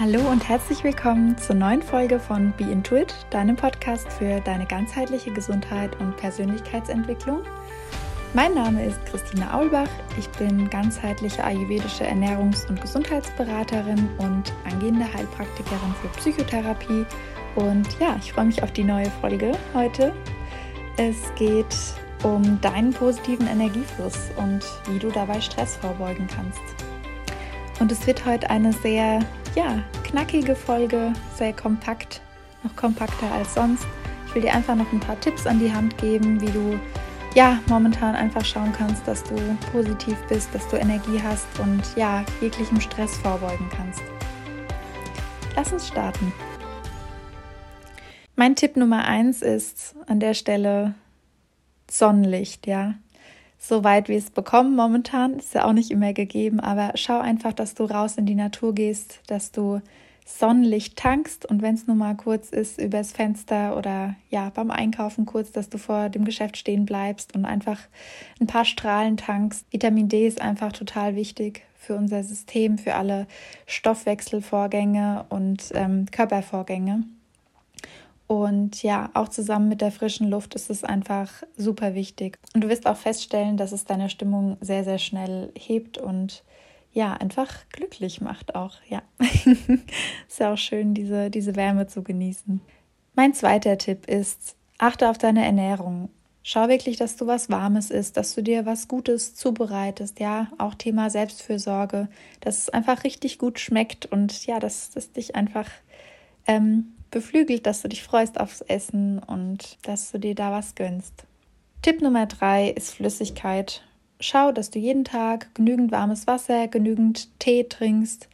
Hallo und herzlich willkommen zur neuen Folge von Be Intuit, deinem Podcast für deine ganzheitliche Gesundheit und Persönlichkeitsentwicklung. Mein Name ist Christina Aulbach. Ich bin ganzheitliche ayurvedische Ernährungs- und Gesundheitsberaterin und angehende Heilpraktikerin für Psychotherapie. Und ja, ich freue mich auf die neue Folge heute. Es geht um deinen positiven Energiefluss und wie du dabei Stress vorbeugen kannst. Und es wird heute eine sehr ja, knackige Folge, sehr kompakt, noch kompakter als sonst. Ich will dir einfach noch ein paar Tipps an die Hand geben, wie du ja momentan einfach schauen kannst, dass du positiv bist, dass du Energie hast und ja, jeglichem Stress vorbeugen kannst. Lass uns starten. Mein Tipp Nummer eins ist an der Stelle Sonnenlicht, ja so weit wie es bekommen momentan. Ist ja auch nicht immer gegeben, aber schau einfach, dass du raus in die Natur gehst, dass du Sonnenlicht tankst und wenn es nur mal kurz ist, übers Fenster oder ja, beim Einkaufen kurz, dass du vor dem Geschäft stehen bleibst und einfach ein paar Strahlen tankst. Vitamin D ist einfach total wichtig für unser System, für alle Stoffwechselvorgänge und ähm, Körpervorgänge. Und ja, auch zusammen mit der frischen Luft ist es einfach super wichtig. Und du wirst auch feststellen, dass es deine Stimmung sehr, sehr schnell hebt und ja, einfach glücklich macht auch. Ja, ist ja auch schön, diese, diese Wärme zu genießen. Mein zweiter Tipp ist, achte auf deine Ernährung. Schau wirklich, dass du was Warmes isst, dass du dir was Gutes zubereitest. Ja, auch Thema Selbstfürsorge, dass es einfach richtig gut schmeckt und ja, dass es dich einfach ähm, beflügelt, dass du dich freust aufs Essen und dass du dir da was gönnst. Tipp Nummer drei ist Flüssigkeit. Schau, dass du jeden Tag genügend warmes Wasser, genügend Tee trinkst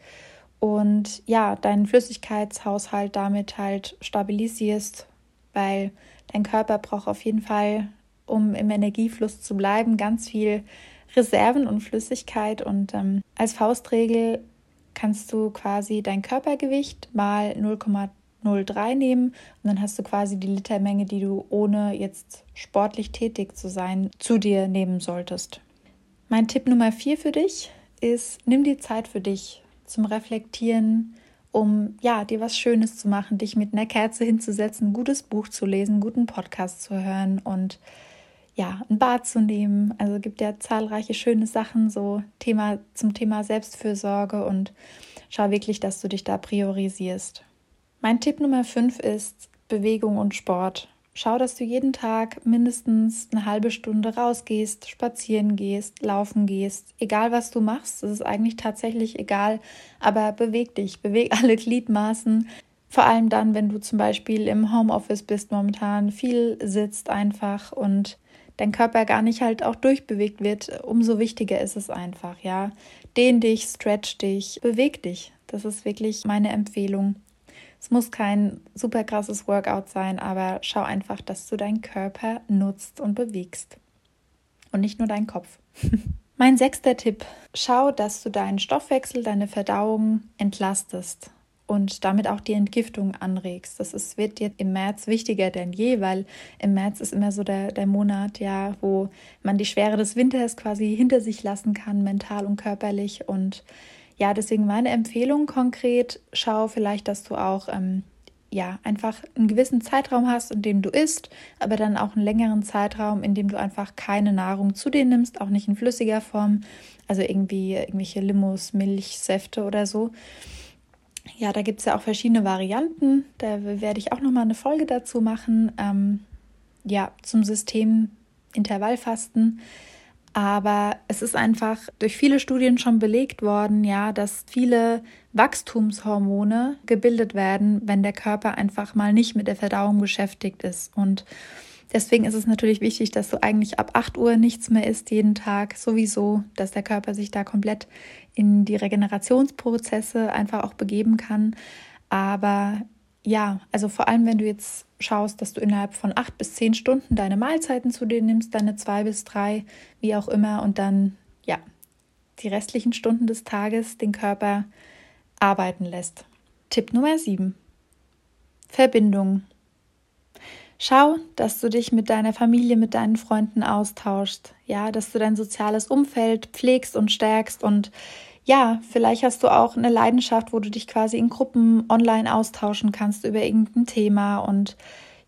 und ja, deinen Flüssigkeitshaushalt damit halt stabilisierst, weil dein Körper braucht auf jeden Fall, um im Energiefluss zu bleiben, ganz viel Reserven und Flüssigkeit und ähm, als Faustregel kannst du quasi dein Körpergewicht mal 0,3 0,3 nehmen und dann hast du quasi die Litermenge, die du ohne jetzt sportlich tätig zu sein, zu dir nehmen solltest. Mein Tipp Nummer 4 für dich ist, nimm die Zeit für dich zum Reflektieren, um ja, dir was Schönes zu machen, dich mit einer Kerze hinzusetzen, ein gutes Buch zu lesen, einen guten Podcast zu hören und ja, ein Bad zu nehmen. Also gibt ja zahlreiche schöne Sachen so Thema zum Thema Selbstfürsorge und schau wirklich, dass du dich da priorisierst. Mein Tipp Nummer 5 ist Bewegung und Sport. Schau, dass du jeden Tag mindestens eine halbe Stunde rausgehst, spazieren gehst, laufen gehst. Egal was du machst, das ist eigentlich tatsächlich egal, aber beweg dich, beweg alle Gliedmaßen. Vor allem dann, wenn du zum Beispiel im Homeoffice bist momentan, viel sitzt einfach und dein Körper gar nicht halt auch durchbewegt wird, umso wichtiger ist es einfach, ja. Dehn dich, stretch dich, beweg dich. Das ist wirklich meine Empfehlung. Es muss kein super krasses Workout sein, aber schau einfach, dass du deinen Körper nutzt und bewegst. Und nicht nur deinen Kopf. mein sechster Tipp: Schau, dass du deinen Stoffwechsel, deine Verdauung entlastest und damit auch die Entgiftung anregst. Das ist, wird dir im März wichtiger denn je, weil im März ist immer so der, der Monat, ja, wo man die Schwere des Winters quasi hinter sich lassen kann, mental und körperlich. Und ja, deswegen meine Empfehlung konkret, schau vielleicht, dass du auch ähm, ja einfach einen gewissen Zeitraum hast, in dem du isst, aber dann auch einen längeren Zeitraum, in dem du einfach keine Nahrung zu dir nimmst, auch nicht in flüssiger Form, also irgendwie irgendwelche Limos, Milch, Säfte oder so. Ja, da gibt es ja auch verschiedene Varianten. Da werde ich auch nochmal eine Folge dazu machen. Ähm, ja, zum System Intervallfasten. Aber es ist einfach durch viele Studien schon belegt worden, ja, dass viele Wachstumshormone gebildet werden, wenn der Körper einfach mal nicht mit der Verdauung beschäftigt ist. Und deswegen ist es natürlich wichtig, dass du eigentlich ab 8 Uhr nichts mehr isst, jeden Tag sowieso, dass der Körper sich da komplett in die Regenerationsprozesse einfach auch begeben kann. Aber ja, also vor allem, wenn du jetzt schaust, dass du innerhalb von acht bis zehn Stunden deine Mahlzeiten zu dir nimmst, deine zwei bis drei, wie auch immer, und dann, ja, die restlichen Stunden des Tages den Körper arbeiten lässt. Tipp Nummer sieben: Verbindung. Schau, dass du dich mit deiner Familie, mit deinen Freunden austauschst, ja, dass du dein soziales Umfeld pflegst und stärkst und ja, vielleicht hast du auch eine Leidenschaft, wo du dich quasi in Gruppen online austauschen kannst über irgendein Thema und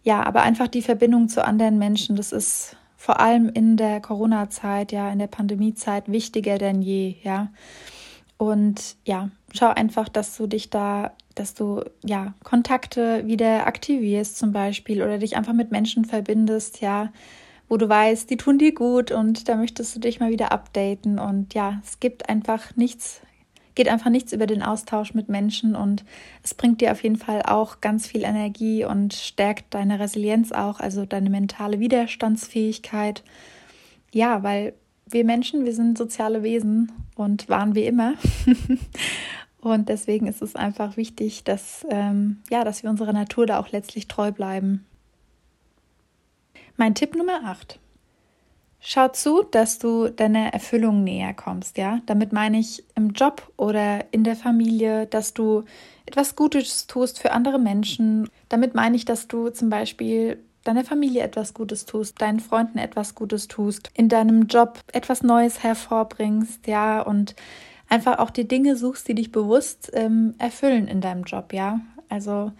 ja, aber einfach die Verbindung zu anderen Menschen, das ist vor allem in der Corona-Zeit, ja, in der Pandemie-Zeit wichtiger denn je, ja. Und ja, schau einfach, dass du dich da, dass du ja Kontakte wieder aktivierst zum Beispiel oder dich einfach mit Menschen verbindest, ja, wo du weißt, die tun dir gut und da möchtest du dich mal wieder updaten. Und ja, es gibt einfach nichts, geht einfach nichts über den Austausch mit Menschen und es bringt dir auf jeden Fall auch ganz viel Energie und stärkt deine Resilienz auch, also deine mentale Widerstandsfähigkeit. Ja, weil wir Menschen, wir sind soziale Wesen und waren wir immer. und deswegen ist es einfach wichtig, dass, ähm, ja, dass wir unserer Natur da auch letztlich treu bleiben. Mein Tipp Nummer 8. Schau zu, dass du deiner Erfüllung näher kommst, ja? Damit meine ich im Job oder in der Familie, dass du etwas Gutes tust für andere Menschen. Damit meine ich, dass du zum Beispiel deiner Familie etwas Gutes tust, deinen Freunden etwas Gutes tust, in deinem Job etwas Neues hervorbringst, ja, und einfach auch die Dinge suchst, die dich bewusst ähm, erfüllen in deinem Job, ja. Also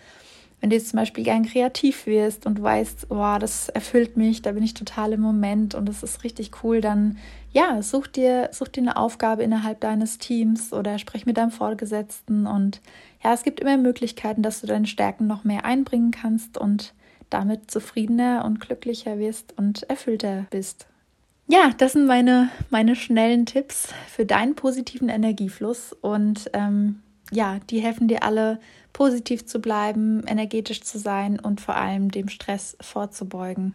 wenn du jetzt zum Beispiel gern kreativ wirst und weißt, wow, das erfüllt mich, da bin ich total im Moment und das ist richtig cool, dann ja, such dir, such dir eine Aufgabe innerhalb deines Teams oder sprech mit deinem Vorgesetzten und ja, es gibt immer Möglichkeiten, dass du deine Stärken noch mehr einbringen kannst und damit zufriedener und glücklicher wirst und erfüllter bist. Ja, das sind meine, meine schnellen Tipps für deinen positiven Energiefluss und ähm, ja, die helfen dir alle positiv zu bleiben, energetisch zu sein und vor allem dem Stress vorzubeugen.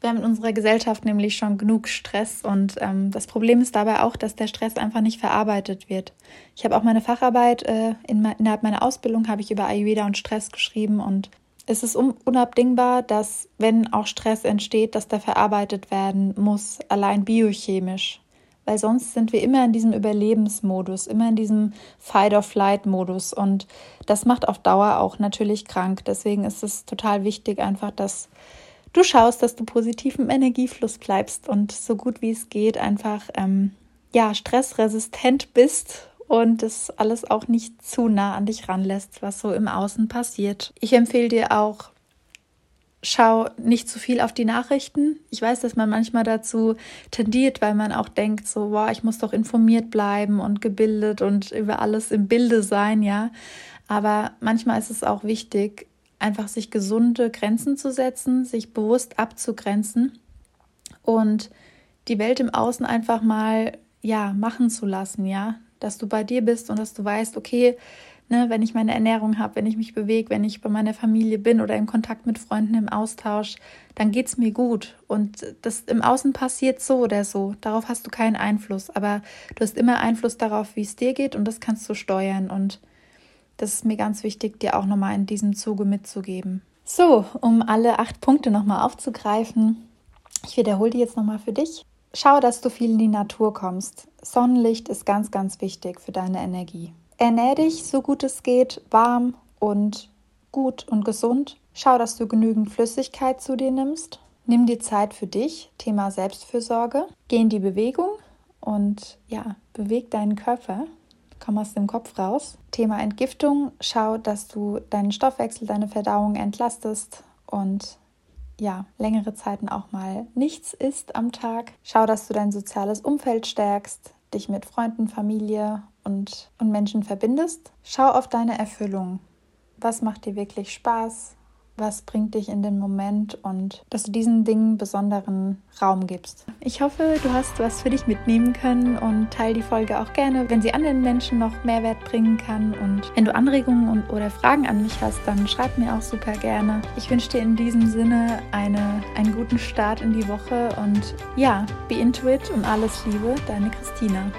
Wir haben in unserer Gesellschaft nämlich schon genug Stress und ähm, das Problem ist dabei auch, dass der Stress einfach nicht verarbeitet wird. Ich habe auch meine Facharbeit äh, in, innerhalb meiner Ausbildung habe ich über Ayurveda und Stress geschrieben und es ist unabdingbar, dass wenn auch Stress entsteht, dass der verarbeitet werden muss, allein biochemisch weil sonst sind wir immer in diesem Überlebensmodus, immer in diesem Fight-or-Flight-Modus und das macht auf Dauer auch natürlich krank. Deswegen ist es total wichtig einfach, dass du schaust, dass du positiv im Energiefluss bleibst und so gut wie es geht einfach ähm, ja stressresistent bist und das alles auch nicht zu nah an dich ranlässt, was so im Außen passiert. Ich empfehle dir auch schau nicht zu viel auf die Nachrichten. Ich weiß, dass man manchmal dazu tendiert, weil man auch denkt, so, wow, ich muss doch informiert bleiben und gebildet und über alles im Bilde sein, ja. Aber manchmal ist es auch wichtig, einfach sich gesunde Grenzen zu setzen, sich bewusst abzugrenzen und die Welt im Außen einfach mal, ja, machen zu lassen, ja. Dass du bei dir bist und dass du weißt, okay, Ne, wenn ich meine Ernährung habe, wenn ich mich bewege, wenn ich bei meiner Familie bin oder im Kontakt mit Freunden im Austausch, dann geht es mir gut. Und das im Außen passiert so oder so. Darauf hast du keinen Einfluss. Aber du hast immer Einfluss darauf, wie es dir geht und das kannst du steuern. Und das ist mir ganz wichtig, dir auch nochmal in diesem Zuge mitzugeben. So, um alle acht Punkte nochmal aufzugreifen, ich wiederhole die jetzt nochmal für dich. Schau, dass du viel in die Natur kommst. Sonnenlicht ist ganz, ganz wichtig für deine Energie. Ernähr dich so gut es geht, warm und gut und gesund. Schau, dass du genügend Flüssigkeit zu dir nimmst. Nimm dir Zeit für dich, Thema Selbstfürsorge. Geh in die Bewegung und ja, beweg deinen Körper. Komm aus dem Kopf raus. Thema Entgiftung. Schau, dass du deinen Stoffwechsel, deine Verdauung entlastest und ja, längere Zeiten auch mal nichts isst am Tag. Schau, dass du dein soziales Umfeld stärkst, dich mit Freunden, Familie und, und Menschen verbindest. Schau auf deine Erfüllung. Was macht dir wirklich Spaß? was bringt dich in den Moment und dass du diesen Dingen besonderen Raum gibst. Ich hoffe, du hast was für dich mitnehmen können und teile die Folge auch gerne, wenn sie anderen Menschen noch Mehrwert bringen kann. Und wenn du Anregungen und, oder Fragen an mich hast, dann schreib mir auch super gerne. Ich wünsche dir in diesem Sinne eine, einen guten Start in die Woche und ja, be into it und alles Liebe, deine Christina.